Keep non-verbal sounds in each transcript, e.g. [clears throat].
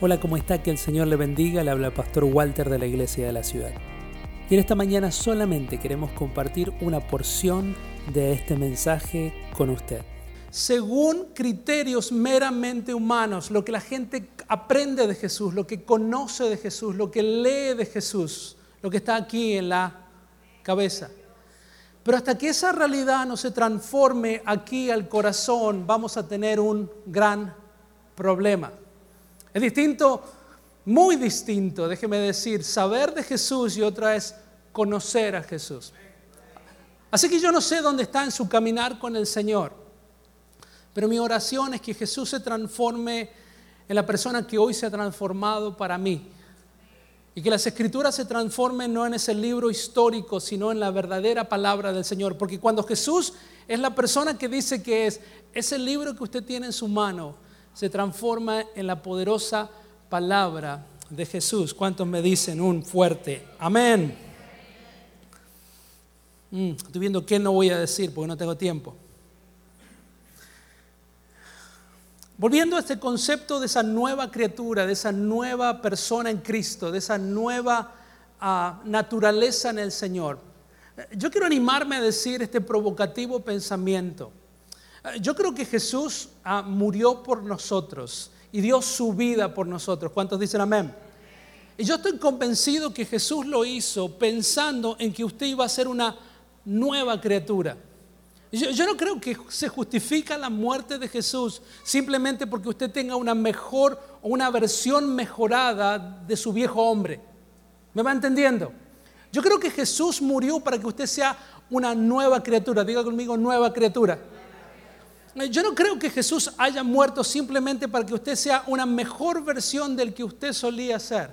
Hola, ¿cómo está? Que el Señor le bendiga. Le habla el pastor Walter de la Iglesia de la Ciudad. Y en esta mañana solamente queremos compartir una porción de este mensaje con usted. Según criterios meramente humanos, lo que la gente aprende de Jesús, lo que conoce de Jesús, lo que lee de Jesús, lo que está aquí en la cabeza. Pero hasta que esa realidad no se transforme aquí al corazón, vamos a tener un gran problema. Es distinto, muy distinto, déjeme decir, saber de Jesús y otra es conocer a Jesús. Así que yo no sé dónde está en su caminar con el Señor, pero mi oración es que Jesús se transforme en la persona que hoy se ha transformado para mí. Y que las escrituras se transformen no en ese libro histórico, sino en la verdadera palabra del Señor. Porque cuando Jesús es la persona que dice que es, ese libro que usted tiene en su mano se transforma en la poderosa palabra de Jesús. ¿Cuántos me dicen un fuerte amén? Mm, estoy viendo qué no voy a decir porque no tengo tiempo. Volviendo a este concepto de esa nueva criatura, de esa nueva persona en Cristo, de esa nueva ah, naturaleza en el Señor, yo quiero animarme a decir este provocativo pensamiento. Yo creo que Jesús ah, murió por nosotros y dio su vida por nosotros. ¿Cuántos dicen amén? Y yo estoy convencido que Jesús lo hizo pensando en que usted iba a ser una nueva criatura. Yo, no creo que se justifica la muerte de Jesús simplemente porque usted tenga una mejor o una versión mejorada de su viejo hombre. ¿Me va entendiendo? Yo creo que Jesús murió para que usted sea una nueva criatura. Diga conmigo, nueva criatura. Yo no creo que Jesús haya muerto simplemente para que usted sea una mejor versión del que usted solía ser.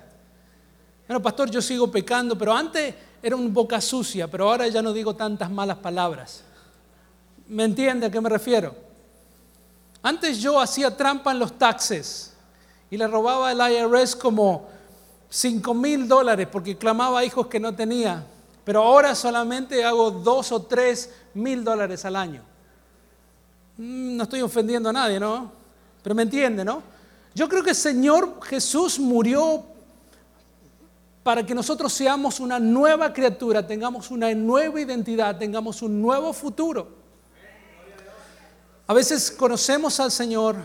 Bueno, pastor, yo sigo pecando, pero antes era un boca sucia, pero ahora ya no digo tantas malas palabras. ¿Me entiende a qué me refiero? Antes yo hacía trampa en los taxes y le robaba al IRS como 5 mil dólares porque clamaba a hijos que no tenía, pero ahora solamente hago 2 o 3 mil dólares al año. Mm, no estoy ofendiendo a nadie, ¿no? Pero me entiende, ¿no? Yo creo que el Señor Jesús murió para que nosotros seamos una nueva criatura, tengamos una nueva identidad, tengamos un nuevo futuro. A veces conocemos al Señor,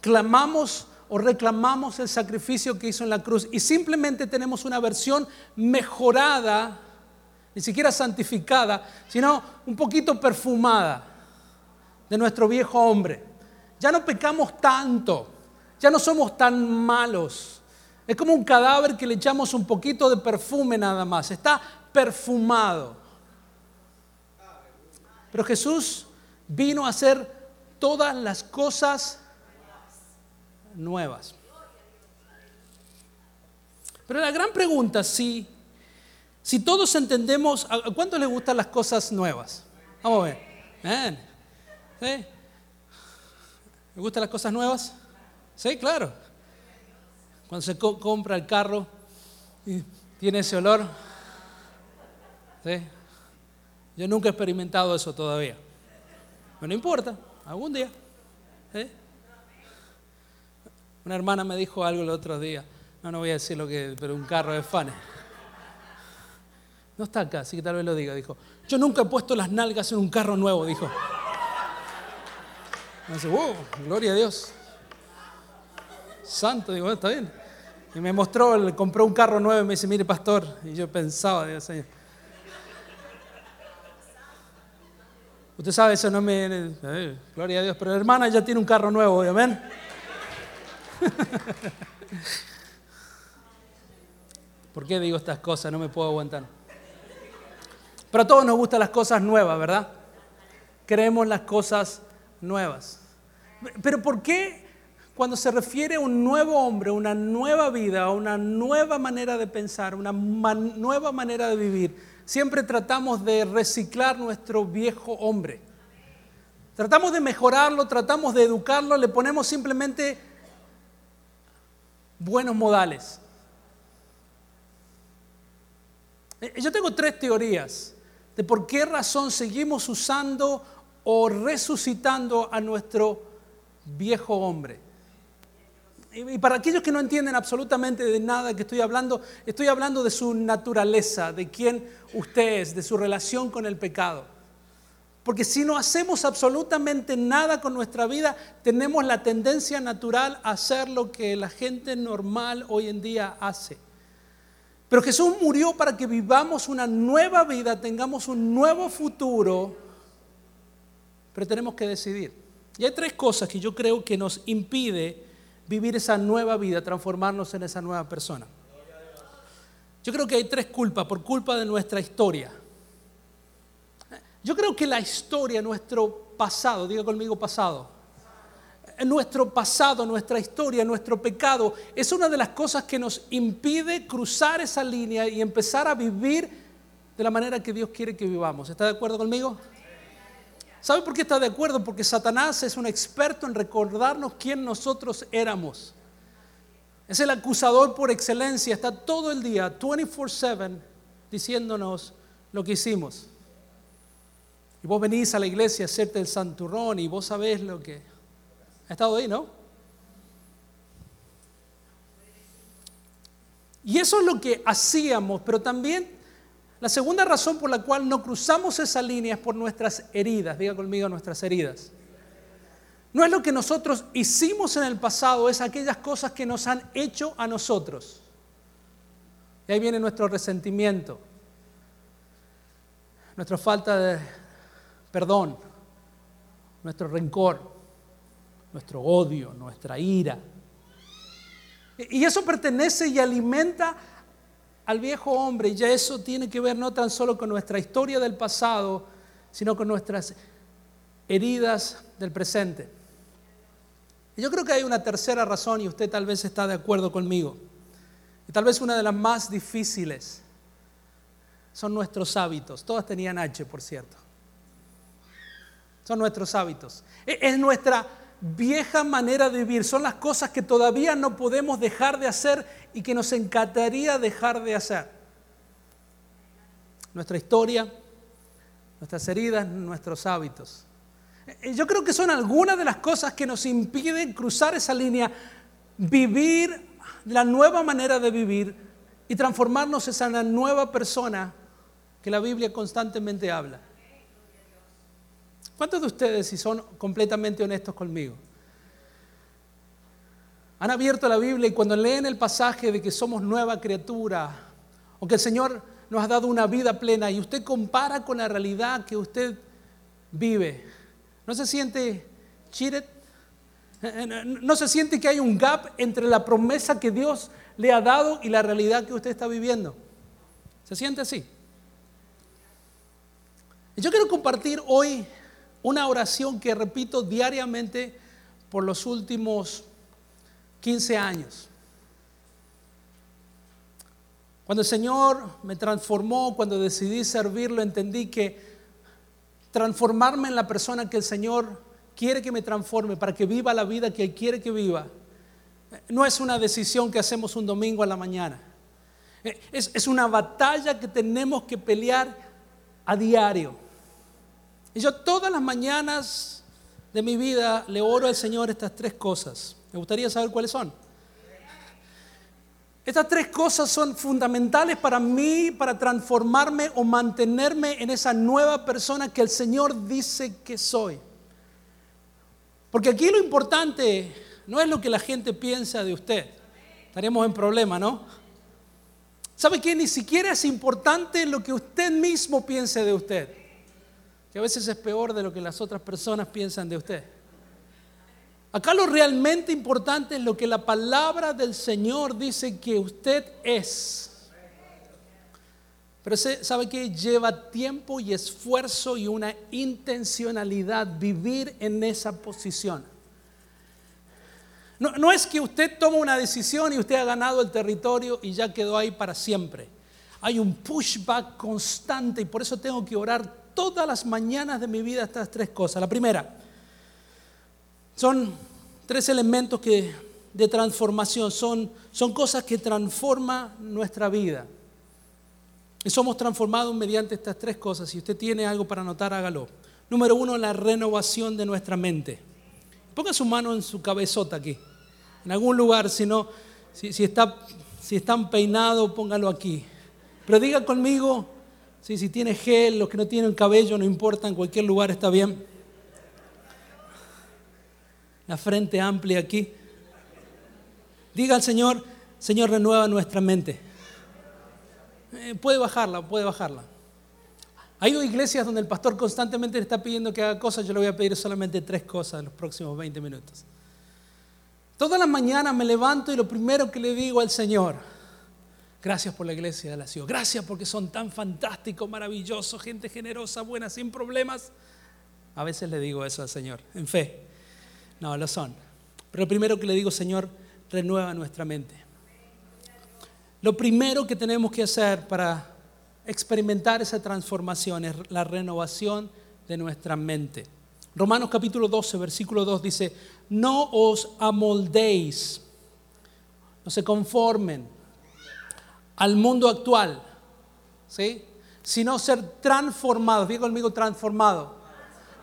clamamos o reclamamos el sacrificio que hizo en la cruz y simplemente tenemos una versión mejorada, ni siquiera santificada, sino un poquito perfumada de nuestro viejo hombre. Ya no pecamos tanto, ya no somos tan malos. Es como un cadáver que le echamos un poquito de perfume nada más, está perfumado. Pero Jesús vino a hacer todas las cosas nuevas. Pero la gran pregunta, si, si todos entendemos, ¿a cuánto les gustan las cosas nuevas? Vamos a ver. ¿Sí? ¿Le gustan las cosas nuevas? Sí, claro. Cuando se compra el carro y tiene ese olor. ¿Sí? Yo nunca he experimentado eso todavía. Pero no importa. Algún día. ¿eh? Una hermana me dijo algo el otro día. No, no voy a decir lo que, pero un carro de fanes. No está acá, así que tal vez lo diga. Dijo, yo nunca he puesto las nalgas en un carro nuevo, dijo. Dice, wow, gloria a Dios. Santo, digo, está bien. Y me mostró, compró un carro nuevo y me dice, mire pastor. Y yo pensaba, Dios Señor. Usted sabe, eso no me... Eh, gloria a Dios, pero la hermana ya tiene un carro nuevo, amén. [laughs] ¿Por qué digo estas cosas? No me puedo aguantar. Pero a todos nos gustan las cosas nuevas, ¿verdad? Queremos las cosas nuevas. Pero ¿por qué cuando se refiere a un nuevo hombre, una nueva vida, una nueva manera de pensar, una nueva manera de vivir, siempre tratamos de reciclar nuestro viejo hombre. Tratamos de mejorarlo, tratamos de educarlo, le ponemos simplemente buenos modales. Eh, yo tengo tres teorías de por qué razón seguimos usando o resucitando a nuestro viejo hombre. Y para aquellos que no entienden absolutamente de nada que estoy hablando, estoy hablando de su naturaleza, de quién usted es, de su relación con el pecado. Porque si no hacemos absolutamente nada con nuestra vida, tenemos la tendencia natural a hacer lo que la gente normal hoy en día hace. Pero Jesús murió para que vivamos una nueva vida, tengamos un nuevo futuro, pero tenemos que decidir. Y hay tres cosas que yo creo que nos impide vivir esa nueva vida, transformarnos en esa nueva persona. Yo creo que hay tres culpas por culpa de nuestra historia. Yo creo que la historia, nuestro pasado, diga conmigo pasado, nuestro pasado, nuestra historia, nuestro pecado, es una de las cosas que nos impide cruzar esa línea y empezar a vivir de la manera que Dios quiere que vivamos. ¿Está de acuerdo conmigo? ¿Sabe por qué está de acuerdo? Porque Satanás es un experto en recordarnos quién nosotros éramos. Es el acusador por excelencia, está todo el día, 24/7, diciéndonos lo que hicimos. Y vos venís a la iglesia a hacerte el santurrón y vos sabés lo que ha estado ahí, ¿no? Y eso es lo que hacíamos, pero también la segunda razón por la cual no cruzamos esa línea es por nuestras heridas. Diga conmigo nuestras heridas. No es lo que nosotros hicimos en el pasado, es aquellas cosas que nos han hecho a nosotros. Y ahí viene nuestro resentimiento, nuestra falta de perdón, nuestro rencor nuestro odio, nuestra ira. Y eso pertenece y alimenta al viejo hombre. Y ya eso tiene que ver no tan solo con nuestra historia del pasado, sino con nuestras heridas del presente. Y yo creo que hay una tercera razón y usted tal vez está de acuerdo conmigo. Y tal vez una de las más difíciles son nuestros hábitos. Todas tenían H, por cierto. Son nuestros hábitos. E-, es nuestra vieja manera de vivir, son las cosas que todavía no podemos dejar de hacer y que nos encantaría dejar de hacer. Nuestra historia, nuestras heridas, nuestros hábitos. Eh, yo creo que son algunas de las cosas que nos impiden cruzar esa línea, vivir la nueva manera de vivir y transformarnos en esa nueva persona que la Biblia constantemente habla. ¿Cuántos de ustedes, si son completamente honestos conmigo, han abierto la Biblia y cuando leen el pasaje de que somos nueva criatura o que el Señor nos ha dado una vida plena y usted compara con la realidad que usted vive, ¿no se siente cheated? ¿No se siente que hay un gap entre la promesa que Dios le ha dado y la realidad que usted está viviendo? ¿Se siente así? Yo quiero compartir hoy una oración que repito diariamente por los últimos 15 años. Cuando el Señor me transformó, cuando decidí servirlo, entendí que transformarme en la persona que el Señor quiere que me transforme para que viva la vida que Él quiere que viva, no es una decisión que hacemos un domingo a la mañana. Es, es una batalla que tenemos que pelear a diario. Y yo todas las mañanas de mi vida le oro al Señor estas tres cosas. Me gustaría saber cuáles son. Estas tres cosas son fundamentales para mí, para transformarme o mantenerme en esa nueva persona que el Señor dice que soy. Porque aquí lo importante no es lo que la gente piensa de usted. Estaríamos en problema, ¿no? ¿Sabe qué? Ni siquiera es importante lo que usted mismo piense de usted que a veces es peor de lo que las otras personas piensan de usted. Acá lo realmente importante es lo que la palabra del Señor dice que usted es. Pero sabe que lleva tiempo y esfuerzo y una intencionalidad vivir en esa posición. No, no, es que usted toma una decisión y usted ha ganado el territorio y ya quedó ahí para siempre. Hay un pushback constante y por eso tengo que orar todas las mañanas de mi vida estas tres cosas. La primera, son tres elementos que, de transformación, son, son cosas que transforman nuestra vida. Y somos transformados mediante estas tres cosas. Si usted tiene algo para anotar, hágalo. Número uno, la renovación de nuestra mente. Ponga su mano en su cabezota aquí. En algún lugar, si no, si, está, si están peinados, póngalo aquí. Pero diga conmigo, si tiene gel, los que no tienen cabello, no importa, en cualquier lugar está bien. La frente amplia aquí. Diga al Señor, Señor, renueva nuestra mente. Eh, puede bajarla, puede bajarla. Hay iglesias donde el pastor constantemente le está pidiendo que haga cosas, yo le voy a pedir solamente tres cosas en los próximos 20 minutos. Todas las mañanas me levanto y lo primero que le digo al Señor, gracias por la iglesia de la ciudad, gracias porque son tan fantásticos, maravillosos, gente generosa, buena, sin problemas. A veces le digo eso al Señor, en fe. No, lo son. Pero lo primero que le digo, Señor, renueva nuestra mente. Lo primero que tenemos que hacer para experimentar esa transformación, es la renovación de nuestra mente. Romanos capítulo 12, versículo 2 dice, no os amoldéis, no se conformen al mundo actual, ¿sí? sino ser transformados, digo conmigo transformado,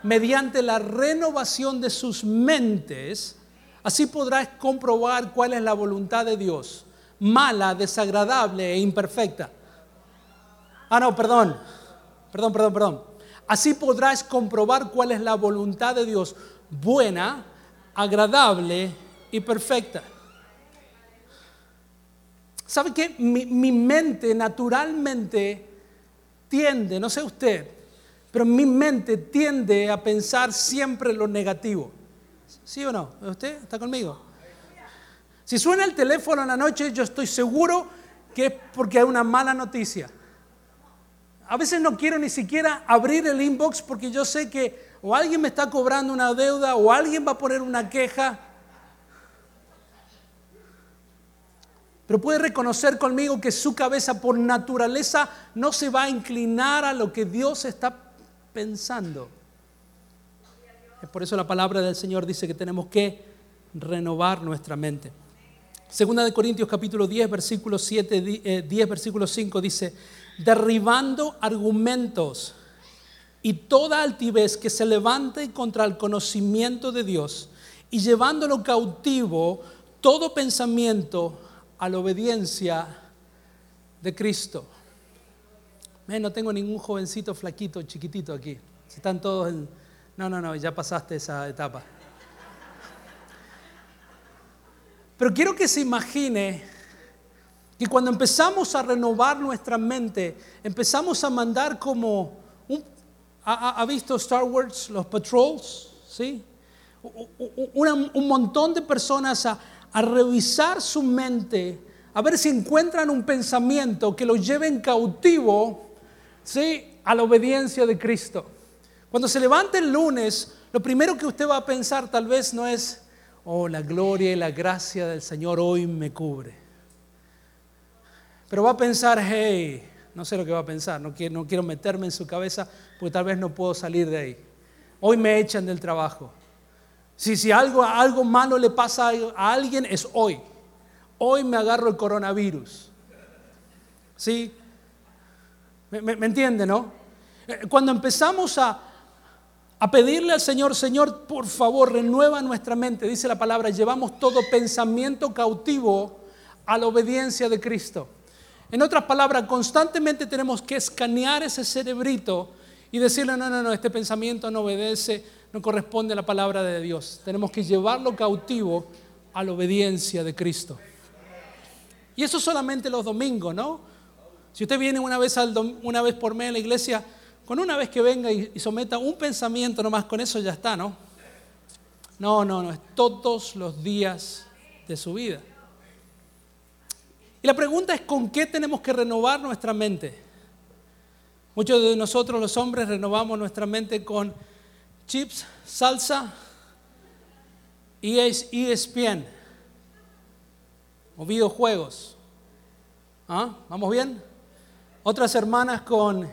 mediante la renovación de sus mentes, así podrás comprobar cuál es la voluntad de Dios, mala, desagradable e imperfecta. Ah, no, perdón. Perdón, perdón, perdón. Así podrás comprobar cuál es la voluntad de Dios, buena, agradable y perfecta. ¿Sabe qué? Mi, mi, mente naturalmente tiende, no sé usted, pero mi mente tiende a pensar siempre lo negativo. ¿Sí o no? ¿Usted está conmigo? Si suena el teléfono en la noche, yo estoy seguro que es porque hay una mala noticia. A veces no quiero ni siquiera abrir el inbox porque yo sé que o alguien me está cobrando una deuda o alguien va a poner una queja. Pero puede reconocer conmigo que su cabeza por naturaleza no se va a inclinar a lo que Dios está pensando. Es por eso la palabra del Señor dice que tenemos que renovar nuestra mente. Segunda de Corintios capítulo 10, versículo 7, 10, eh, versículo 5 dice, derribando argumentos y toda altivez que se levante contra el conocimiento de Dios y llevándolo cautivo todo pensamiento a la obediencia de Cristo. no tengo ningún jovencito flaquito, chiquitito aquí. Están todos en... No, no, no, ya pasaste esa etapa. Pero quiero que se imagine y cuando empezamos a renovar nuestra mente, empezamos a mandar como, ¿ha, visto Star Wars, los patrols? ¿Sí? un montón de personas a, a revisar su mente, a ver si encuentran un pensamiento que los lleve en cautivo ¿sí? a la obediencia de Cristo. Cuando se levante el lunes, lo primero que usted va a pensar tal vez no es, oh, la gloria y la gracia del Señor hoy me cubre. Pero va a pensar, hey, no sé lo que va a pensar, no quiero, no quiero meterme en su cabeza porque tal vez no puedo salir de ahí. Hoy me echan del trabajo. Si, si algo, algo malo le pasa a alguien, es hoy. Hoy me agarro el coronavirus. ¿Sí? ¿Me, entiende, no? Eh, cuando empezamos a, a pedirle al Señor, Señor, por favor, renueva nuestra mente, dice la palabra, llevamos todo pensamiento cautivo a la obediencia de Cristo. En otras palabras, constantemente tenemos que escanear ese cerebrito y decirle, no, no, no, este pensamiento no obedece, no corresponde a la palabra de Dios. Tenemos que llevarlo cautivo a la obediencia de Cristo. Y eso solamente los domingos, ¿no? Si usted viene una vez, al una vez por mes a la iglesia, con una vez que venga y, y someta un pensamiento nomás, con eso ya está, ¿no? No, no, no, es todos los días de su vida. Y la pregunta es, ¿con qué tenemos que renovar nuestra mente? Muchos de nosotros los hombres renovamos nuestra mente con chips, salsa y ESPN o videojuegos. ¿Ah? ¿Vamos bien? Otras hermanas con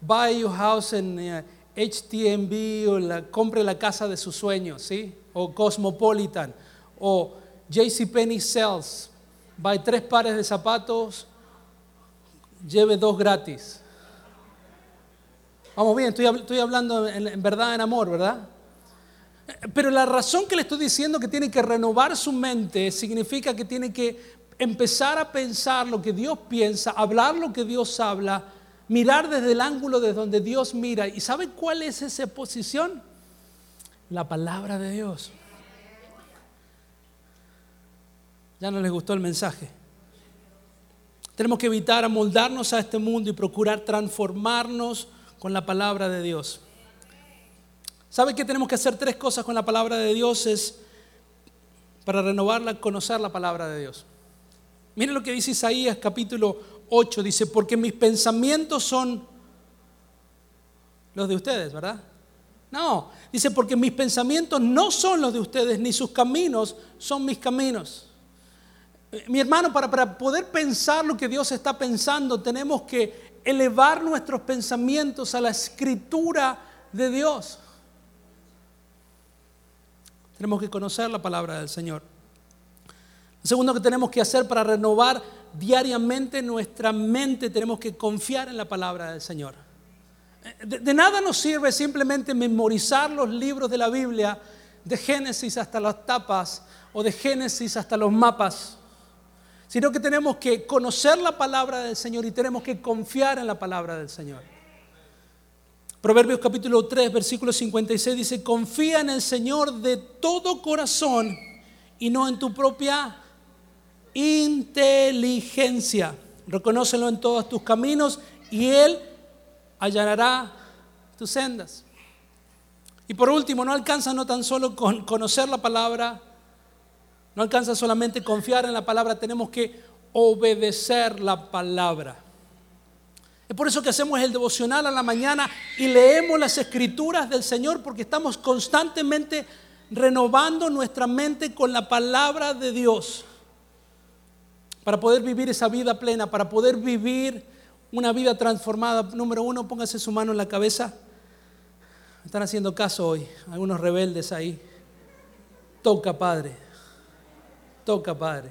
Buy Your House en HTMB eh, o la, compre la casa de sus sueños, ¿sí? O Cosmopolitan o JCPenney Sales va tres pares de zapatos, lleve dos gratis. Vamos bien, estoy, hablando en, verdad, en amor, ¿verdad? Pero la razón que le estoy diciendo que tiene que renovar su mente significa que tiene que empezar a pensar lo que Dios piensa, hablar lo que Dios habla, mirar desde el ángulo de donde Dios mira. ¿Y sabe cuál es esa posición? La palabra de Dios. Ya no les gustó el mensaje. Tenemos que evitar amoldarnos a este mundo y procurar transformarnos con la palabra de Dios. ¿Sabe que tenemos que hacer tres cosas con la palabra de Dios? Es para renovarla, conocer la palabra de Dios. Miren lo que dice Isaías capítulo 8, dice, porque mis pensamientos son los de ustedes, ¿verdad? No, dice, porque mis pensamientos no son los de ustedes, ni sus caminos son mis caminos. Mi hermano, para, para poder pensar lo que Dios está pensando, tenemos que elevar nuestros pensamientos a la escritura de Dios. Tenemos que conocer la palabra del Señor. Lo segundo que tenemos que hacer para renovar diariamente nuestra mente, tenemos que confiar en la palabra del Señor. De, de, nada nos sirve simplemente memorizar los libros de la Biblia, de Génesis hasta las tapas o de Génesis hasta los mapas, sino que tenemos que conocer la palabra del Señor y tenemos que confiar en la palabra del Señor. Proverbios capítulo 3, versículo 56 dice, confía en el Señor de todo corazón y no en tu propia inteligencia. Reconócelo en todos tus caminos y Él allanará tus sendas. Y por último, no alcanza no tan solo con conocer la palabra, no alcanza solamente confiar en la palabra, tenemos que obedecer la palabra. Es por eso que hacemos el devocional a la mañana y leemos las escrituras del Señor porque estamos constantemente renovando nuestra mente con la palabra de Dios para poder vivir esa vida plena, para poder vivir una vida transformada. Número uno, póngase su mano en la cabeza. Están haciendo caso hoy, algunos rebeldes ahí. Toca, Padre. Toca, Padre.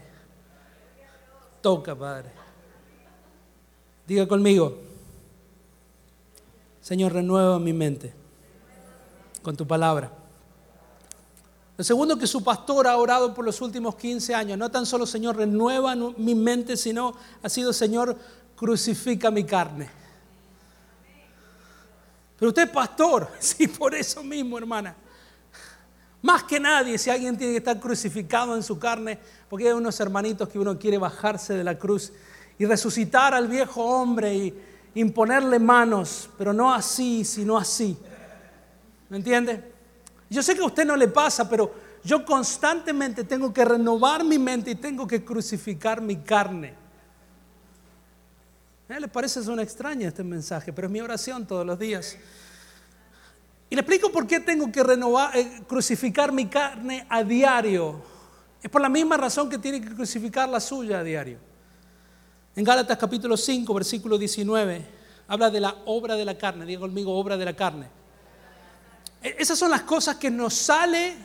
Toca, Padre. Diga conmigo, Señor, renueva mi mente con tu palabra. Lo segundo que su pastor ha orado por los últimos 15 años, no tan solo Señor, renueva mi mente, sino ha sido Señor, crucifica mi carne. Pero usted es pastor, [laughs] sí, por eso mismo, hermana. Más que nadie, si alguien tiene que estar crucificado en su carne, porque hay unos hermanitos que uno quiere bajarse de la cruz y resucitar al viejo hombre y, imponerle manos, pero no así, sino así. ¿Me entiende? Yo sé que a usted no le pasa, pero yo constantemente tengo que renovar mi mente y tengo que crucificar mi carne. ¿Eh? ¿Le parece una extraña este mensaje? Pero es mi oración todos los días. Y le explico por qué tengo que renovar, eh, crucificar mi carne a diario. Es por la misma razón que tiene que crucificar la suya a diario. En Gálatas capítulo 5, versículo 19, habla de la obra de la carne. Diga conmigo, obra de la carne. E, esas son las cosas que nos sale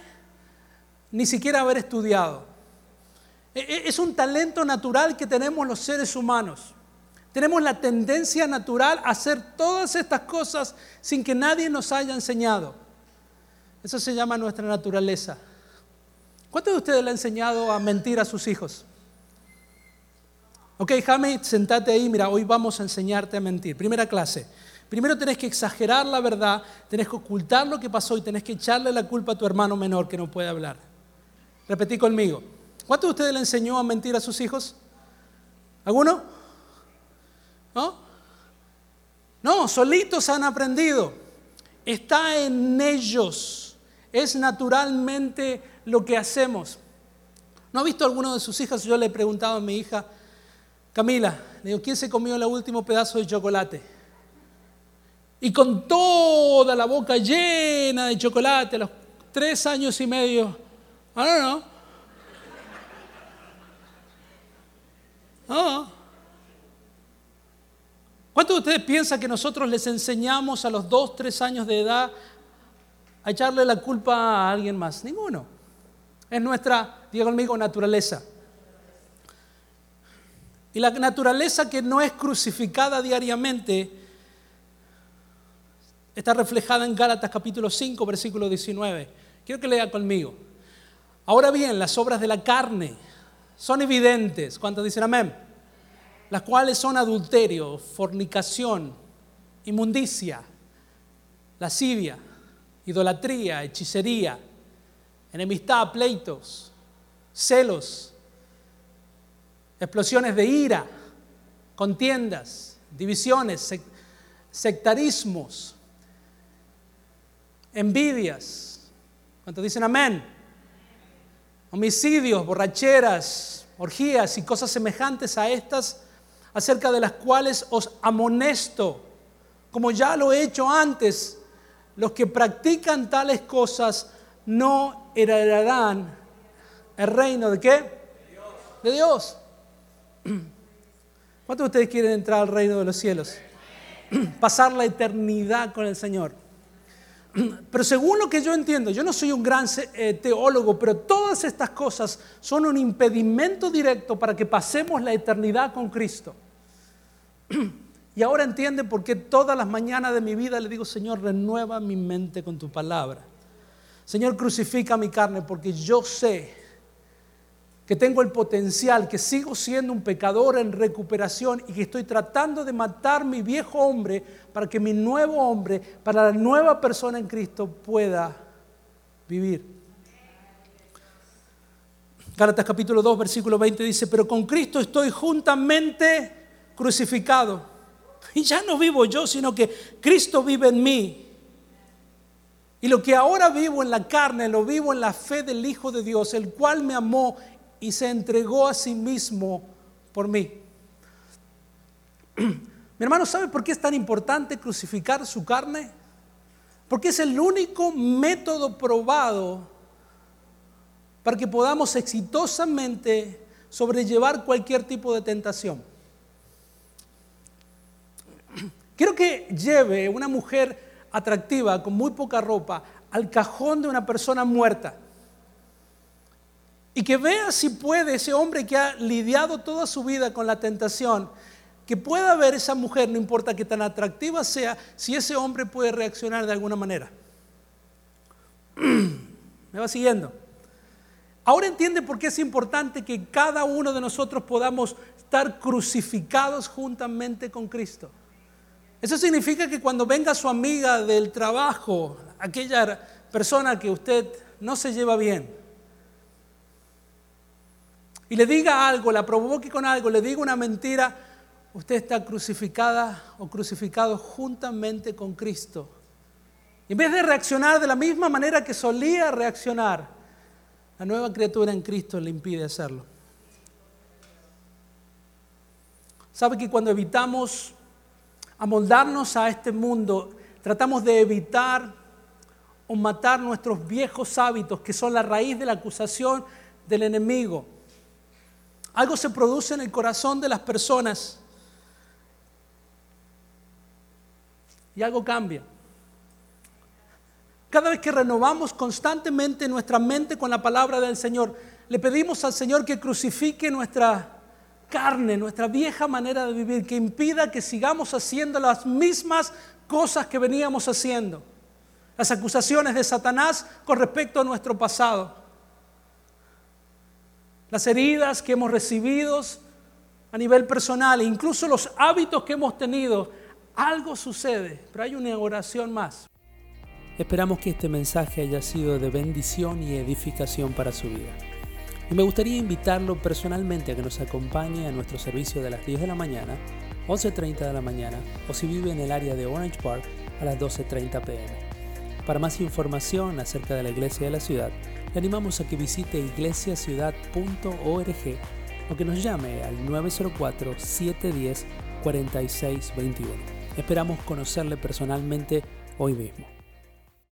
ni siquiera haber estudiado. E, e, es un talento natural que tenemos los seres humanos. Tenemos la tendencia natural a hacer todas estas cosas sin que nadie nos haya enseñado. Eso se llama nuestra naturaleza. ¿Cuántos de ustedes le han enseñado a mentir a sus hijos? Ok, Jaime, sentate ahí, mira, hoy vamos a enseñarte a mentir. Primera clase. Primero tenés que exagerar la verdad, tenés que ocultar lo que pasó y tenés que echarle la culpa a tu hermano menor que no puede hablar. Repetí conmigo. ¿Cuántos de ustedes le enseñó a mentir a sus hijos? ¿Alguno? ¿No? No, solitos han aprendido. Está en ellos. Es naturalmente lo que hacemos. ¿No ha visto alguno de sus hijas? Yo le he preguntado a mi hija, Camila, le digo, ¿quién se comió el último pedazo de chocolate? Y con toda la boca llena de chocolate, a los tres años y medio, ah, no, no. No. ¿Cuántos de ustedes piensan que nosotros les enseñamos a los dos, tres años de edad a echarle la culpa a alguien más? Ninguno. Es nuestra, diga conmigo, naturaleza. Y la naturaleza que no es crucificada diariamente está reflejada en Gálatas capítulo 5, versículo 19. Quiero que lea conmigo. Ahora bien, las obras de la carne son evidentes. ¿Cuántos dicen amén? Las cuales son adulterio, fornicación, inmundicia, lascivia, idolatría, hechicería, enemistad, pleitos, celos, explosiones de ira, contiendas, divisiones, sectarismos, envidias. ¿Cuántos dicen amén? Homicidios, borracheras, orgías y cosas semejantes a estas, acerca de las cuales os amonesto, como ya lo he hecho antes, los que practican tales cosas no heredarán el reino de qué? De Dios. [clears throat] ¿Cuántos de ustedes quieren entrar al reino de los cielos? [clears throat] Pasar la eternidad con el Señor. [clears throat] Pero según lo que yo entiendo, yo no soy un gran eh, teólogo, pero todas estas cosas son un impedimento directo para que pasemos la eternidad con Cristo. Y ahora entiende por qué todas las mañanas de mi vida le digo, Señor, renueva mi mente con tu palabra. Señor, crucifica mi carne porque yo sé que tengo el potencial, que sigo siendo un pecador en recuperación y que estoy tratando de matar mi viejo hombre para que mi nuevo hombre, para la nueva persona en Cristo pueda vivir. Gálatas capítulo 2, versículo 20 dice, pero con Cristo estoy juntamente crucificado y ya no vivo yo, sino que Cristo vive en mí. Y lo que ahora vivo en la carne, lo vivo en la fe del Hijo de Dios, el cual me amó y se entregó a sí mismo por mí. [clears throat] Mi hermano, ¿sabe por qué es tan importante crucificar su carne? Porque es el único método probado para que podamos exitosamente sobrellevar cualquier tipo de tentación. Quiero que lleve una mujer atractiva con muy poca ropa al cajón de una persona muerta. Y que vea si puede ese hombre que ha lidiado toda su vida con la tentación, que pueda ver esa mujer, no importa qué tan atractiva sea, si ese hombre puede reaccionar de alguna manera. [clears throat] ¿Me va siguiendo? Ahora entiende por qué es importante que cada uno de nosotros podamos estar crucificados juntamente con Cristo. Eso significa que cuando venga su amiga del trabajo, aquella persona que usted no se lleva bien, y le diga algo, la provoque con algo, le diga una mentira, usted está crucificada o crucificado juntamente con Cristo. En vez de reaccionar de la misma manera que solía reaccionar, la nueva criatura en Cristo le impide hacerlo. ¿Sabe que cuando evitamos amoldarnos a este mundo, tratamos de evitar o matar nuestros viejos hábitos que son la raíz de la acusación del enemigo. Algo se produce en el corazón de las personas y algo cambia. Cada vez que renovamos constantemente nuestra mente con la palabra del Señor, le pedimos al Señor que crucifique nuestra carne, nuestra vieja manera de vivir, que impida que sigamos haciendo las mismas cosas que veníamos haciendo. Las acusaciones de Satanás con respecto a nuestro pasado. Las heridas que hemos recibido a nivel personal, incluso los hábitos que hemos tenido. Algo sucede, pero hay una oración más. Esperamos que este mensaje haya sido de bendición y edificación para su vida. Y me gustaría invitarlo personalmente a que nos acompañe a nuestro servicio de las 10 de la mañana, 11.30 de la mañana o si vive en el área de Orange Park a las 12.30 pm. Para más información acerca de la iglesia de la ciudad, le animamos a que visite iglesiaciudad.org o que nos llame al 904-710-4621. Esperamos conocerle personalmente hoy mismo.